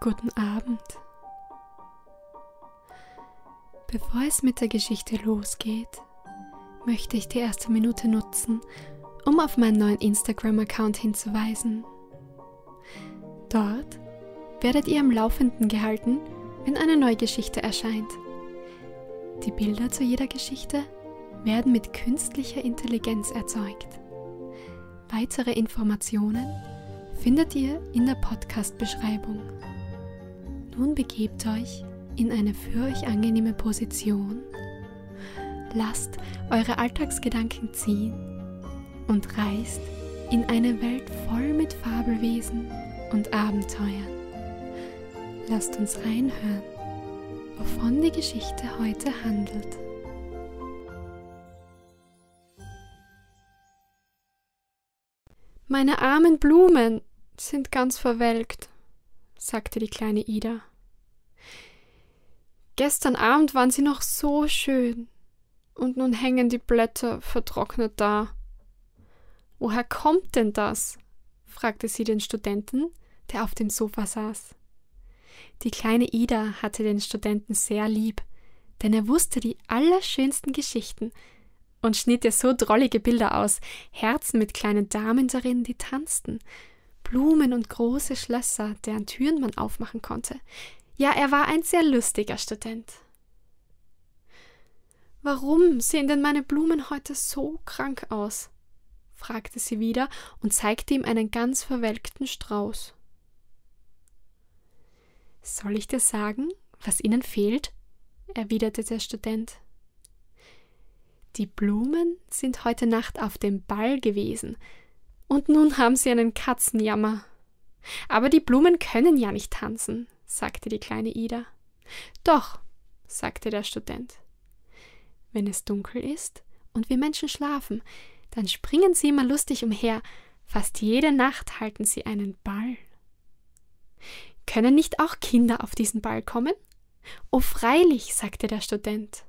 Guten Abend. Bevor es mit der Geschichte losgeht, möchte ich die erste Minute nutzen, um auf meinen neuen Instagram-Account hinzuweisen. Dort werdet ihr am Laufenden gehalten, wenn eine neue Geschichte erscheint. Die Bilder zu jeder Geschichte werden mit künstlicher Intelligenz erzeugt. Weitere Informationen findet ihr in der Podcast-Beschreibung. Nun begebt euch in eine für euch angenehme Position, lasst eure Alltagsgedanken ziehen und reist in eine Welt voll mit Fabelwesen und Abenteuern. Lasst uns reinhören, wovon die Geschichte heute handelt. Meine armen Blumen sind ganz verwelkt, sagte die kleine Ida. Gestern Abend waren sie noch so schön, und nun hängen die Blätter vertrocknet da. Woher kommt denn das? fragte sie den Studenten, der auf dem Sofa saß. Die kleine Ida hatte den Studenten sehr lieb, denn er wusste die allerschönsten Geschichten und schnitt ihr so drollige Bilder aus, Herzen mit kleinen Damen darin, die tanzten, Blumen und große Schlösser, deren Türen man aufmachen konnte. Ja, er war ein sehr lustiger Student. Warum sehen denn meine Blumen heute so krank aus? fragte sie wieder und zeigte ihm einen ganz verwelkten Strauß. Soll ich dir sagen, was ihnen fehlt? erwiderte der Student. Die Blumen sind heute Nacht auf dem Ball gewesen, und nun haben sie einen Katzenjammer. Aber die Blumen können ja nicht tanzen, sagte die kleine Ida. Doch, sagte der Student. Wenn es dunkel ist und wir Menschen schlafen, dann springen sie immer lustig umher, fast jede Nacht halten sie einen Ball. Können nicht auch Kinder auf diesen Ball kommen? Oh freilich, sagte der Student.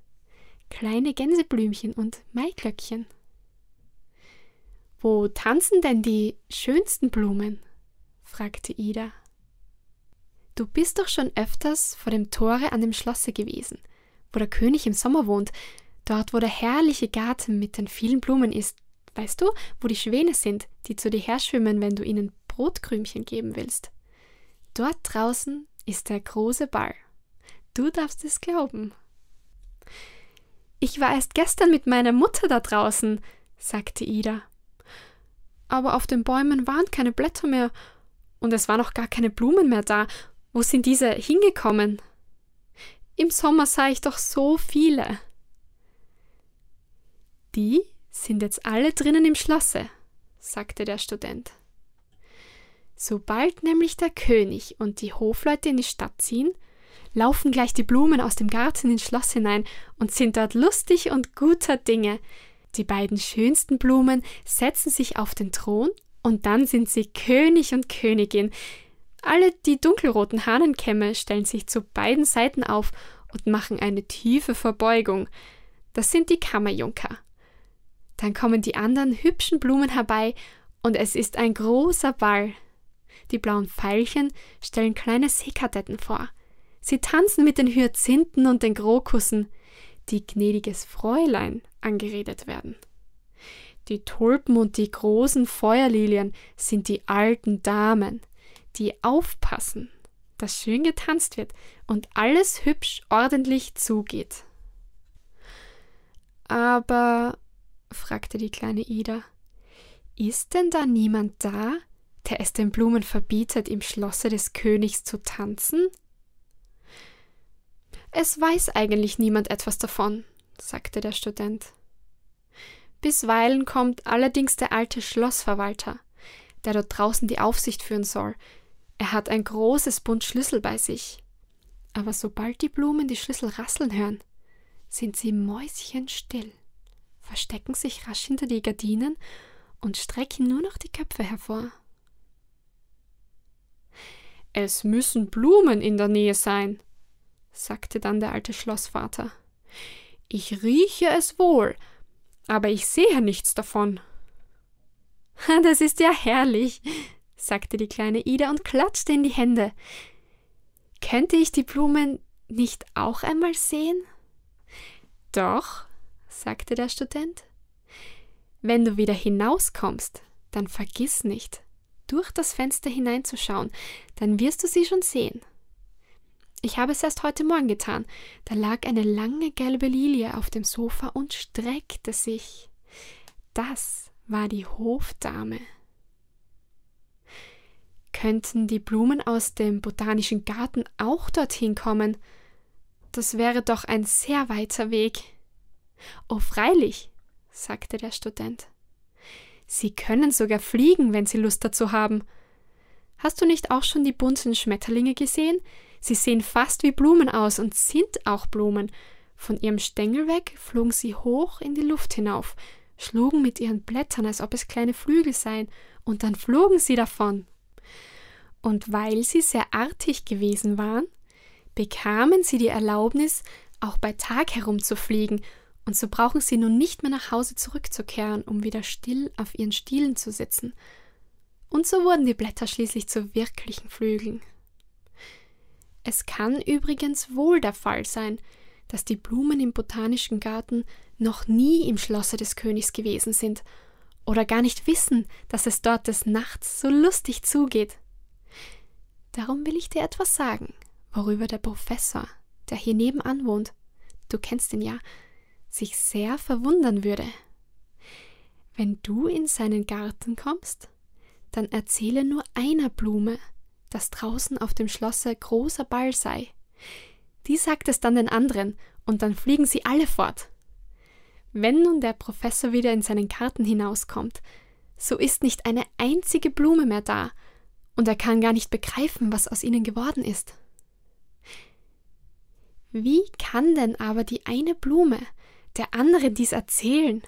Kleine Gänseblümchen und Maiglöckchen. Wo tanzen denn die schönsten Blumen? fragte Ida. Du bist doch schon öfters vor dem Tore an dem Schlosse gewesen, wo der König im Sommer wohnt, dort wo der herrliche Garten mit den vielen Blumen ist, weißt du, wo die Schwäne sind, die zu dir herschwimmen, wenn du ihnen Brotkrümchen geben willst. Dort draußen ist der große Ball. Du darfst es glauben. Ich war erst gestern mit meiner Mutter da draußen, sagte Ida aber auf den Bäumen waren keine Blätter mehr und es waren auch gar keine Blumen mehr da. Wo sind diese hingekommen? Im Sommer sah ich doch so viele. Die sind jetzt alle drinnen im Schlosse, sagte der Student. Sobald nämlich der König und die Hofleute in die Stadt ziehen, laufen gleich die Blumen aus dem Garten ins Schloss hinein und sind dort lustig und guter Dinge, die beiden schönsten Blumen setzen sich auf den Thron und dann sind sie König und Königin. Alle die dunkelroten Hahnenkämme stellen sich zu beiden Seiten auf und machen eine tiefe Verbeugung. Das sind die Kammerjunker. Dann kommen die anderen hübschen Blumen herbei und es ist ein großer Ball. Die blauen Veilchen stellen kleine Seekadetten vor. Sie tanzen mit den Hyazinthen und den Krokussen die gnädiges Fräulein angeredet werden. Die Tulpen und die großen Feuerlilien sind die alten Damen, die aufpassen, dass schön getanzt wird und alles hübsch ordentlich zugeht. Aber, fragte die kleine Ida, ist denn da niemand da, der es den Blumen verbietet, im Schlosse des Königs zu tanzen? Es weiß eigentlich niemand etwas davon, sagte der Student. Bisweilen kommt allerdings der alte Schlossverwalter, der dort draußen die Aufsicht führen soll. Er hat ein großes Bund Schlüssel bei sich. Aber sobald die Blumen die Schlüssel rasseln hören, sind sie mäuschenstill, verstecken sich rasch hinter die Gardinen und strecken nur noch die Köpfe hervor. Es müssen Blumen in der Nähe sein, sagte dann der alte Schlossvater. Ich rieche es wohl, aber ich sehe nichts davon. Das ist ja herrlich, sagte die kleine Ida und klatschte in die Hände. Könnte ich die Blumen nicht auch einmal sehen? Doch, sagte der Student. Wenn du wieder hinauskommst, dann vergiss nicht, durch das Fenster hineinzuschauen, dann wirst du sie schon sehen. Ich habe es erst heute Morgen getan. Da lag eine lange gelbe Lilie auf dem Sofa und streckte sich. Das war die Hofdame. Könnten die Blumen aus dem botanischen Garten auch dorthin kommen? Das wäre doch ein sehr weiter Weg. Oh, freilich, sagte der Student. Sie können sogar fliegen, wenn Sie Lust dazu haben. Hast du nicht auch schon die bunten Schmetterlinge gesehen? Sie sehen fast wie Blumen aus und sind auch Blumen. Von ihrem Stängel weg flogen sie hoch in die Luft hinauf, schlugen mit ihren Blättern, als ob es kleine Flügel seien, und dann flogen sie davon. Und weil sie sehr artig gewesen waren, bekamen sie die Erlaubnis, auch bei Tag herumzufliegen, und so brauchen sie nun nicht mehr nach Hause zurückzukehren, um wieder still auf ihren Stielen zu sitzen. Und so wurden die Blätter schließlich zu wirklichen Flügeln. Es kann übrigens wohl der Fall sein, dass die Blumen im botanischen Garten noch nie im Schlosse des Königs gewesen sind oder gar nicht wissen, dass es dort des Nachts so lustig zugeht. Darum will ich dir etwas sagen, worüber der Professor, der hier nebenan wohnt, du kennst ihn ja, sich sehr verwundern würde. Wenn du in seinen Garten kommst, dann erzähle nur einer Blume, dass draußen auf dem Schlosse großer Ball sei. Die sagt es dann den anderen, und dann fliegen sie alle fort. Wenn nun der Professor wieder in seinen Garten hinauskommt, so ist nicht eine einzige Blume mehr da, und er kann gar nicht begreifen, was aus ihnen geworden ist. Wie kann denn aber die eine Blume der andere dies erzählen?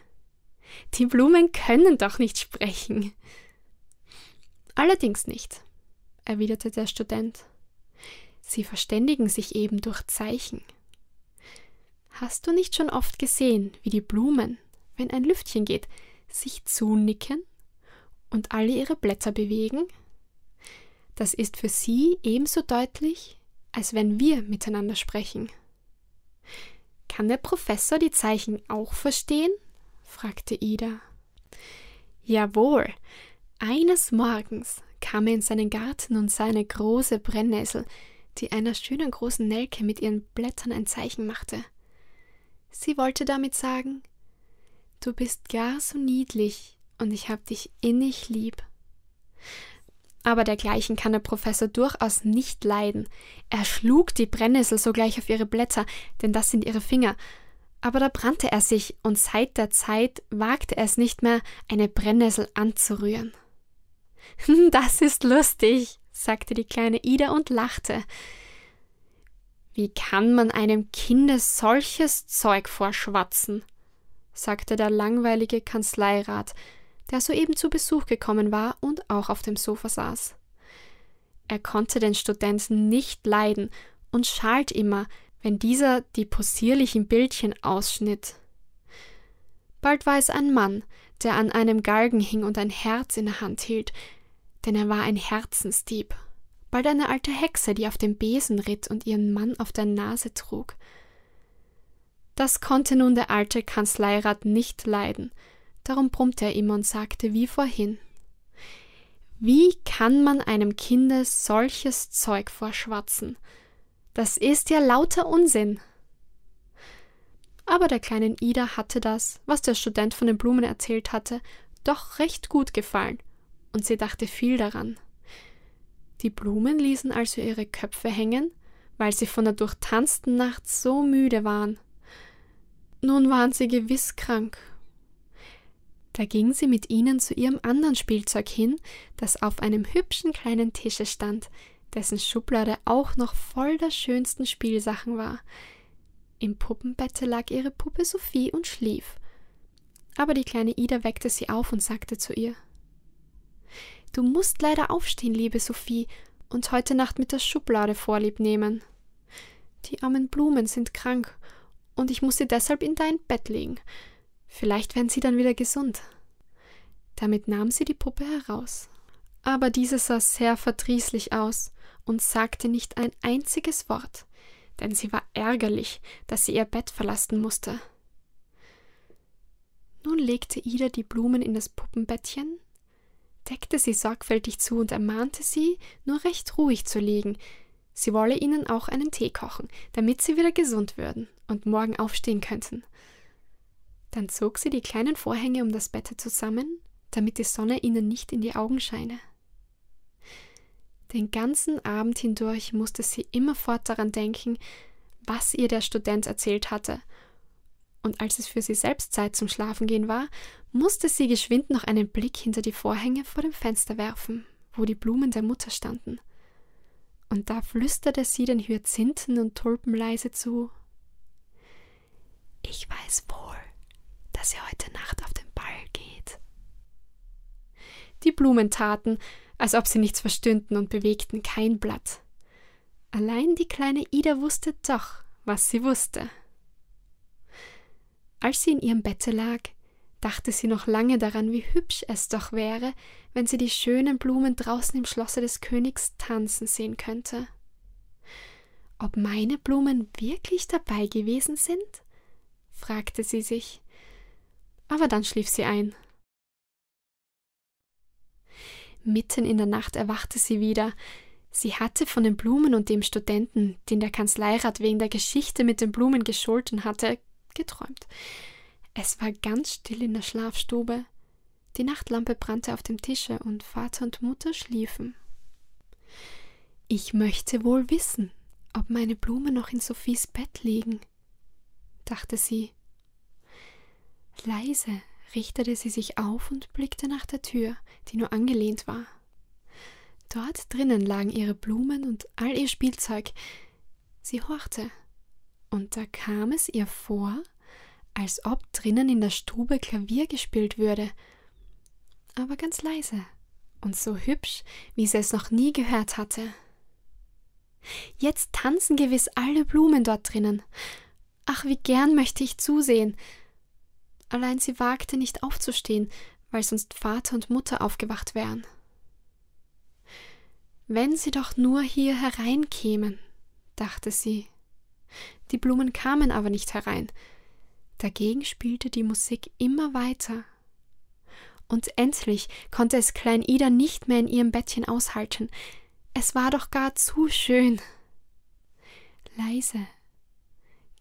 Die Blumen können doch nicht sprechen. Allerdings nicht erwiderte der Student. Sie verständigen sich eben durch Zeichen. Hast du nicht schon oft gesehen, wie die Blumen, wenn ein Lüftchen geht, sich zunicken und alle ihre Blätter bewegen? Das ist für sie ebenso deutlich, als wenn wir miteinander sprechen. Kann der Professor die Zeichen auch verstehen? fragte Ida. Jawohl. Eines Morgens kam er in seinen Garten und sah eine große Brennnessel, die einer schönen großen Nelke mit ihren Blättern ein Zeichen machte. Sie wollte damit sagen, du bist gar so niedlich und ich hab dich innig lieb. Aber dergleichen kann der Professor durchaus nicht leiden. Er schlug die Brennnessel sogleich auf ihre Blätter, denn das sind ihre Finger. Aber da brannte er sich, und seit der Zeit wagte er es nicht mehr, eine Brennnessel anzurühren. Das ist lustig, sagte die kleine Ida und lachte. Wie kann man einem Kinde solches Zeug vorschwatzen? sagte der langweilige Kanzleirat, der soeben zu Besuch gekommen war und auch auf dem Sofa saß. Er konnte den Studenten nicht leiden und schalt immer, wenn dieser die possierlichen Bildchen ausschnitt. Bald war es ein Mann, der an einem Galgen hing und ein Herz in der Hand hielt, denn er war ein Herzensdieb. Bald eine alte Hexe, die auf dem Besen ritt und ihren Mann auf der Nase trug. Das konnte nun der alte Kanzleirat nicht leiden, darum brummte er immer und sagte wie vorhin Wie kann man einem Kinde solches Zeug vorschwatzen? Das ist ja lauter Unsinn. Aber der kleinen Ida hatte das, was der Student von den Blumen erzählt hatte, doch recht gut gefallen, und sie dachte viel daran. Die Blumen ließen also ihre Köpfe hängen, weil sie von der durchtanzten Nacht so müde waren. Nun waren sie gewiss krank. Da ging sie mit ihnen zu ihrem anderen Spielzeug hin, das auf einem hübschen kleinen Tische stand, dessen Schublade auch noch voll der schönsten Spielsachen war. Im Puppenbette lag ihre Puppe Sophie und schlief. Aber die kleine Ida weckte sie auf und sagte zu ihr Du musst leider aufstehen, liebe Sophie, und heute Nacht mit der Schublade vorlieb nehmen. Die armen Blumen sind krank, und ich muss sie deshalb in dein Bett legen. Vielleicht werden sie dann wieder gesund. Damit nahm sie die Puppe heraus. Aber diese sah sehr verdrießlich aus, und sagte nicht ein einziges Wort, denn sie war ärgerlich, dass sie ihr Bett verlassen musste. Nun legte Ida die Blumen in das Puppenbettchen, deckte sie sorgfältig zu und ermahnte sie, nur recht ruhig zu liegen. Sie wolle ihnen auch einen Tee kochen, damit sie wieder gesund würden und morgen aufstehen könnten. Dann zog sie die kleinen Vorhänge um das Bett zusammen, damit die Sonne ihnen nicht in die Augen scheine. Den ganzen Abend hindurch musste sie immerfort daran denken, was ihr der Student erzählt hatte und als es für sie selbst Zeit zum Schlafengehen war, musste sie geschwind noch einen Blick hinter die Vorhänge vor dem Fenster werfen, wo die Blumen der Mutter standen. Und da flüsterte sie den Hyazinthen und Tulpen leise zu. Ich weiß wohl, dass ihr heute Nacht auf den Ball geht. Die Blumen taten, als ob sie nichts verstünden und bewegten kein Blatt. Allein die kleine Ida wusste doch, was sie wusste. Als sie in ihrem Bette lag, dachte sie noch lange daran, wie hübsch es doch wäre, wenn sie die schönen Blumen draußen im Schlosse des Königs tanzen sehen könnte. Ob meine Blumen wirklich dabei gewesen sind? fragte sie sich. Aber dann schlief sie ein. Mitten in der Nacht erwachte sie wieder. Sie hatte von den Blumen und dem Studenten, den der Kanzleirat wegen der Geschichte mit den Blumen gescholten hatte, geträumt. Es war ganz still in der Schlafstube. Die Nachtlampe brannte auf dem Tische und Vater und Mutter schliefen. Ich möchte wohl wissen, ob meine Blumen noch in Sophies Bett liegen, dachte sie. Leise richtete sie sich auf und blickte nach der Tür, die nur angelehnt war. Dort drinnen lagen ihre Blumen und all ihr Spielzeug. Sie horchte und da kam es ihr vor, als ob drinnen in der Stube Klavier gespielt würde, aber ganz leise und so hübsch, wie sie es noch nie gehört hatte. Jetzt tanzen gewiss alle Blumen dort drinnen. Ach, wie gern möchte ich zusehen. Allein sie wagte nicht aufzustehen, weil sonst Vater und Mutter aufgewacht wären. Wenn sie doch nur hier hereinkämen, dachte sie. Die Blumen kamen aber nicht herein. Dagegen spielte die Musik immer weiter. Und endlich konnte es Klein Ida nicht mehr in ihrem Bettchen aushalten. Es war doch gar zu schön. Leise,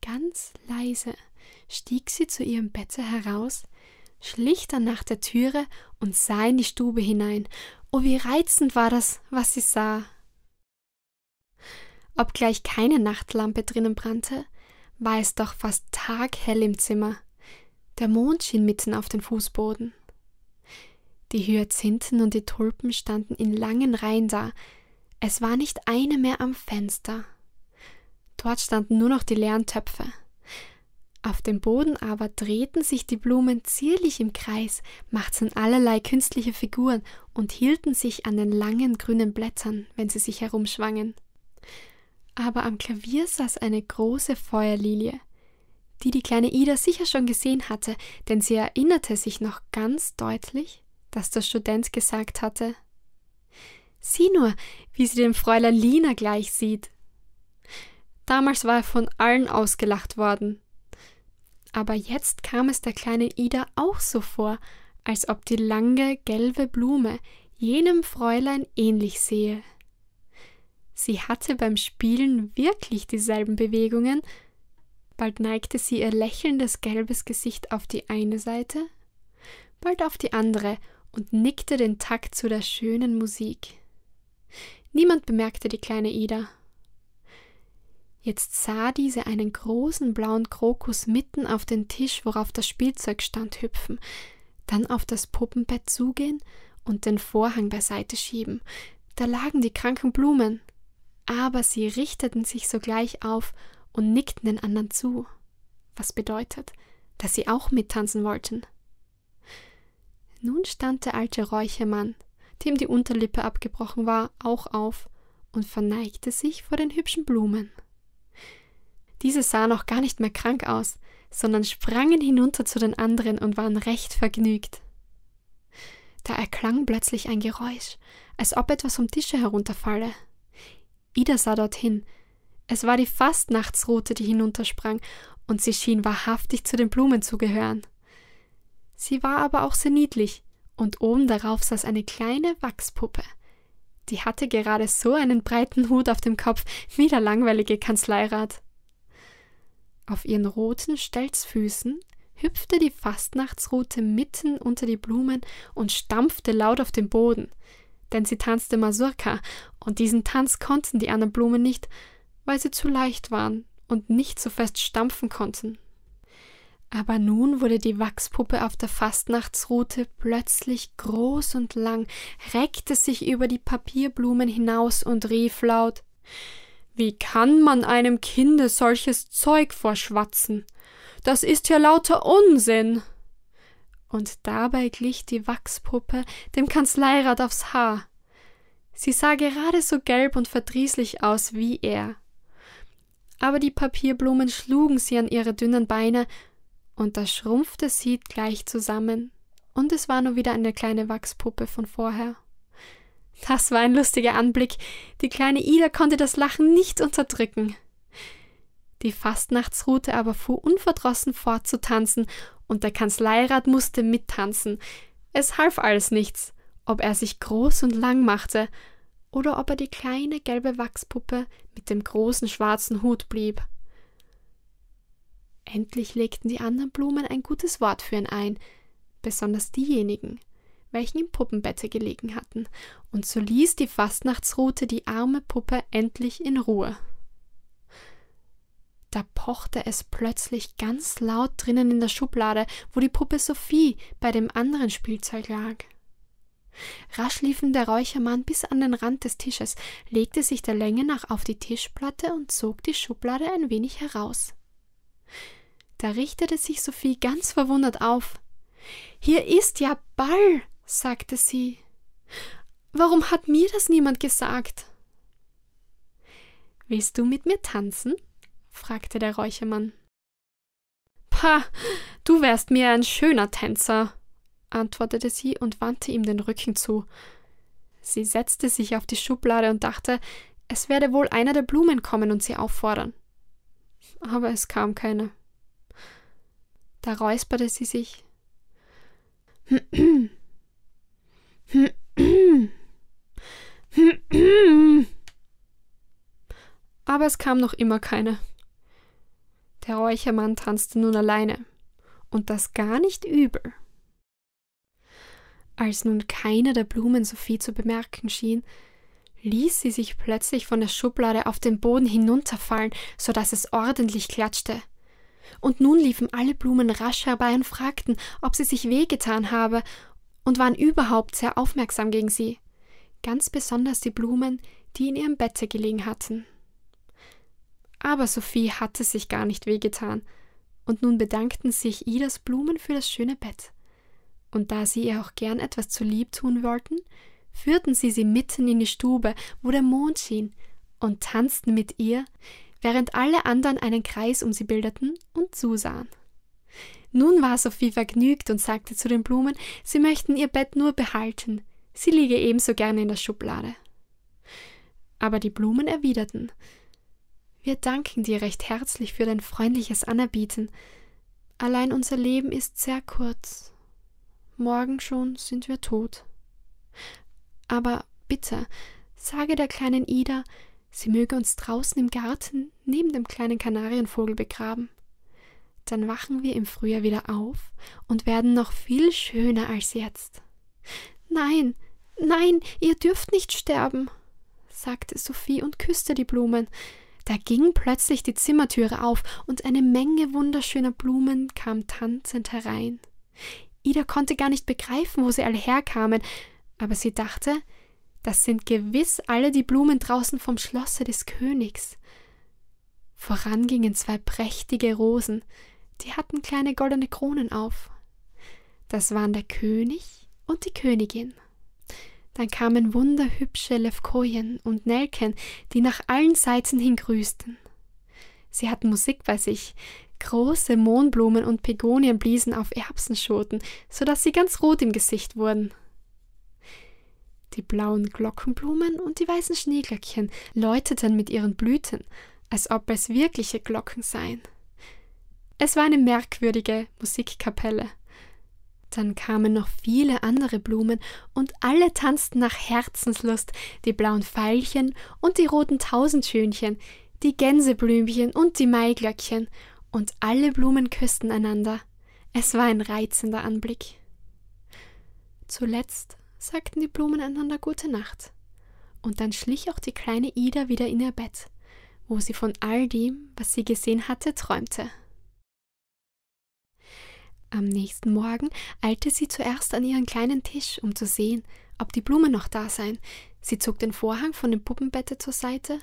ganz leise stieg sie zu ihrem Bette heraus, schlich dann nach der Türe und sah in die Stube hinein. Oh, wie reizend war das, was sie sah. Obgleich keine Nachtlampe drinnen brannte, war es doch fast taghell im Zimmer. Der Mond schien mitten auf den Fußboden. Die Hyazinthen und die Tulpen standen in langen Reihen da. Es war nicht eine mehr am Fenster. Dort standen nur noch die leeren Töpfe. Auf dem Boden aber drehten sich die Blumen zierlich im Kreis, machten allerlei künstliche Figuren und hielten sich an den langen grünen Blättern, wenn sie sich herumschwangen aber am Klavier saß eine große Feuerlilie, die die kleine Ida sicher schon gesehen hatte, denn sie erinnerte sich noch ganz deutlich, dass der Student gesagt hatte Sieh nur, wie sie dem Fräulein Lina gleich sieht. Damals war er von allen ausgelacht worden. Aber jetzt kam es der kleinen Ida auch so vor, als ob die lange gelbe Blume jenem Fräulein ähnlich sehe. Sie hatte beim Spielen wirklich dieselben Bewegungen. Bald neigte sie ihr lächelndes gelbes Gesicht auf die eine Seite, bald auf die andere und nickte den Takt zu der schönen Musik. Niemand bemerkte die kleine Ida. Jetzt sah diese einen großen blauen Krokus mitten auf den Tisch, worauf das Spielzeug stand, hüpfen, dann auf das Puppenbett zugehen und den Vorhang beiseite schieben. Da lagen die kranken Blumen, aber sie richteten sich sogleich auf und nickten den anderen zu, was bedeutet, dass sie auch mittanzen wollten. Nun stand der alte Räuchermann, dem die Unterlippe abgebrochen war, auch auf und verneigte sich vor den hübschen Blumen. Diese sahen auch gar nicht mehr krank aus, sondern sprangen hinunter zu den anderen und waren recht vergnügt. Da erklang plötzlich ein Geräusch, als ob etwas vom Tische herunterfalle. Ida sah dorthin. Es war die Fastnachtsrute, die hinuntersprang, und sie schien wahrhaftig zu den Blumen zu gehören. Sie war aber auch sehr niedlich, und oben darauf saß eine kleine Wachspuppe. Die hatte gerade so einen breiten Hut auf dem Kopf wie der langweilige Kanzleirat. Auf ihren roten Stelzfüßen hüpfte die Fastnachtsrute mitten unter die Blumen und stampfte laut auf den Boden, denn sie tanzte Masurka, und diesen Tanz konnten die anderen Blumen nicht, weil sie zu leicht waren und nicht so fest stampfen konnten. Aber nun wurde die Wachspuppe auf der Fastnachtsrute plötzlich groß und lang, reckte sich über die Papierblumen hinaus und rief laut Wie kann man einem Kinde solches Zeug vorschwatzen? Das ist ja lauter Unsinn. Und dabei glich die Wachspuppe dem Kanzleirat aufs Haar. Sie sah gerade so gelb und verdrießlich aus wie er. Aber die Papierblumen schlugen sie an ihre dünnen Beine und da schrumpfte sie gleich zusammen, und es war nur wieder eine kleine Wachspuppe von vorher. Das war ein lustiger Anblick. Die kleine Ida konnte das Lachen nicht unterdrücken. Die Fastnachtsrute aber fuhr unverdrossen fort zu tanzen, und der Kanzleirat musste mittanzen. Es half alles nichts, ob er sich groß und lang machte, oder ob er die kleine gelbe Wachspuppe mit dem großen schwarzen Hut blieb. Endlich legten die anderen Blumen ein gutes Wort für ihn ein, besonders diejenigen, welchen im Puppenbette gelegen hatten, und so ließ die Fastnachtsrute die arme Puppe endlich in Ruhe. Da pochte es plötzlich ganz laut drinnen in der Schublade, wo die Puppe Sophie bei dem anderen Spielzeug lag. Rasch liefen der Räuchermann bis an den Rand des Tisches, legte sich der Länge nach auf die Tischplatte und zog die Schublade ein wenig heraus. Da richtete sich Sophie ganz verwundert auf. Hier ist ja Ball, sagte sie. Warum hat mir das niemand gesagt? Willst du mit mir tanzen? fragte der Räuchermann. Pah, du wärst mir ein schöner Tänzer, antwortete sie und wandte ihm den Rücken zu. Sie setzte sich auf die Schublade und dachte, es werde wohl einer der Blumen kommen und sie auffordern. Aber es kam keine. Da räusperte sie sich. Aber es kam noch immer keine. Der Räuchermann tanzte nun alleine, und das gar nicht übel. Als nun keine der Blumen Sophie zu bemerken schien, ließ sie sich plötzlich von der Schublade auf den Boden hinunterfallen, so dass es ordentlich klatschte und nun liefen alle Blumen rasch herbei und fragten, ob sie sich wehgetan habe, und waren überhaupt sehr aufmerksam gegen sie, ganz besonders die Blumen, die in ihrem Bette gelegen hatten. Aber Sophie hatte sich gar nicht wehgetan, und nun bedankten sich Idas Blumen für das schöne Bett. Und da sie ihr auch gern etwas zu lieb tun wollten, führten sie sie mitten in die Stube, wo der Mond schien, und tanzten mit ihr, während alle anderen einen Kreis um sie bildeten und zusahen. Nun war Sophie vergnügt und sagte zu den Blumen, sie möchten ihr Bett nur behalten, sie liege ebenso gerne in der Schublade. Aber die Blumen erwiderten Wir danken dir recht herzlich für dein freundliches Anerbieten, allein unser Leben ist sehr kurz. Morgen schon sind wir tot. Aber bitte, sage der kleinen Ida, sie möge uns draußen im Garten neben dem kleinen Kanarienvogel begraben. Dann wachen wir im Frühjahr wieder auf und werden noch viel schöner als jetzt. Nein, nein, ihr dürft nicht sterben, sagte Sophie und küsste die Blumen. Da ging plötzlich die Zimmertüre auf und eine Menge wunderschöner Blumen kam tanzend herein. Ida konnte gar nicht begreifen, wo sie alle herkamen, aber sie dachte, das sind gewiss alle die Blumen draußen vom Schlosse des Königs. Voran gingen zwei prächtige Rosen, die hatten kleine goldene Kronen auf. Das waren der König und die Königin. Dann kamen wunderhübsche Levkojen und Nelken, die nach allen Seiten hin grüßten. Sie hatten Musik bei sich, große Mohnblumen und Pegonien bliesen auf Erbsenschoten, so dass sie ganz rot im Gesicht wurden. Die blauen Glockenblumen und die weißen Schneeglöckchen läuteten mit ihren Blüten, als ob es wirkliche Glocken seien. Es war eine merkwürdige Musikkapelle. Dann kamen noch viele andere Blumen und alle tanzten nach Herzenslust, die blauen Veilchen und die roten Tausendschönchen, die Gänseblümchen und die Maiglöckchen, und alle Blumen küssten einander. Es war ein reizender Anblick. Zuletzt sagten die Blumen einander gute Nacht, und dann schlich auch die kleine Ida wieder in ihr Bett, wo sie von all dem, was sie gesehen hatte, träumte. Am nächsten Morgen eilte sie zuerst an ihren kleinen Tisch, um zu sehen, ob die Blumen noch da seien. Sie zog den Vorhang von dem Puppenbette zur Seite.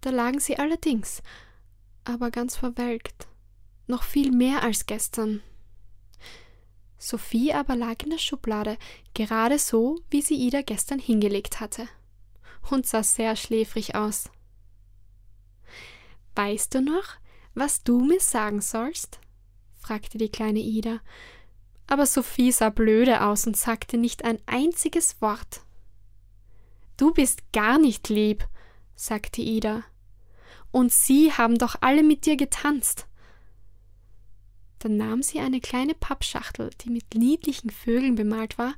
Da lagen sie allerdings, aber ganz verwelkt. Noch viel mehr als gestern. Sophie aber lag in der Schublade, gerade so, wie sie Ida gestern hingelegt hatte, und sah sehr schläfrig aus. Weißt du noch, was du mir sagen sollst? fragte die kleine Ida. Aber Sophie sah blöde aus und sagte nicht ein einziges Wort. Du bist gar nicht lieb, sagte Ida. Und sie haben doch alle mit dir getanzt. Dann nahm sie eine kleine Pappschachtel, die mit niedlichen Vögeln bemalt war,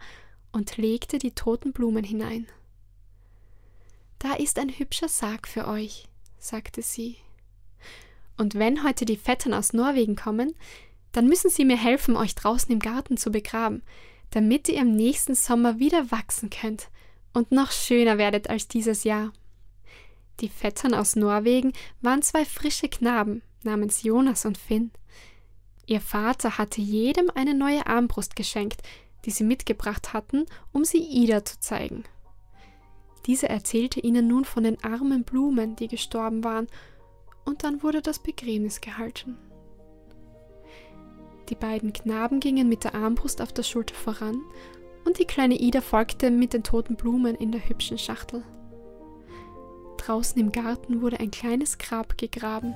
und legte die toten Blumen hinein. Da ist ein hübscher Sarg für euch, sagte sie. Und wenn heute die Vettern aus Norwegen kommen, dann müssen Sie mir helfen, euch draußen im Garten zu begraben, damit ihr im nächsten Sommer wieder wachsen könnt und noch schöner werdet als dieses Jahr. Die Vettern aus Norwegen waren zwei frische Knaben namens Jonas und Finn. Ihr Vater hatte jedem eine neue Armbrust geschenkt, die sie mitgebracht hatten, um sie Ida zu zeigen. Diese erzählte ihnen nun von den armen Blumen, die gestorben waren, und dann wurde das Begräbnis gehalten. Die beiden Knaben gingen mit der Armbrust auf der Schulter voran, und die kleine Ida folgte mit den toten Blumen in der hübschen Schachtel. Draußen im Garten wurde ein kleines Grab gegraben.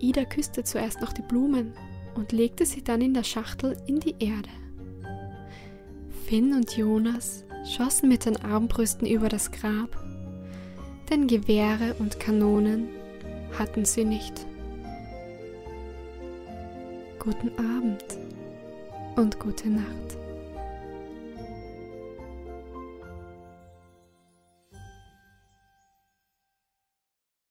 Ida küsste zuerst noch die Blumen und legte sie dann in der Schachtel in die Erde. Finn und Jonas schossen mit den Armbrüsten über das Grab, denn Gewehre und Kanonen hatten sie nicht. Guten Abend und gute Nacht.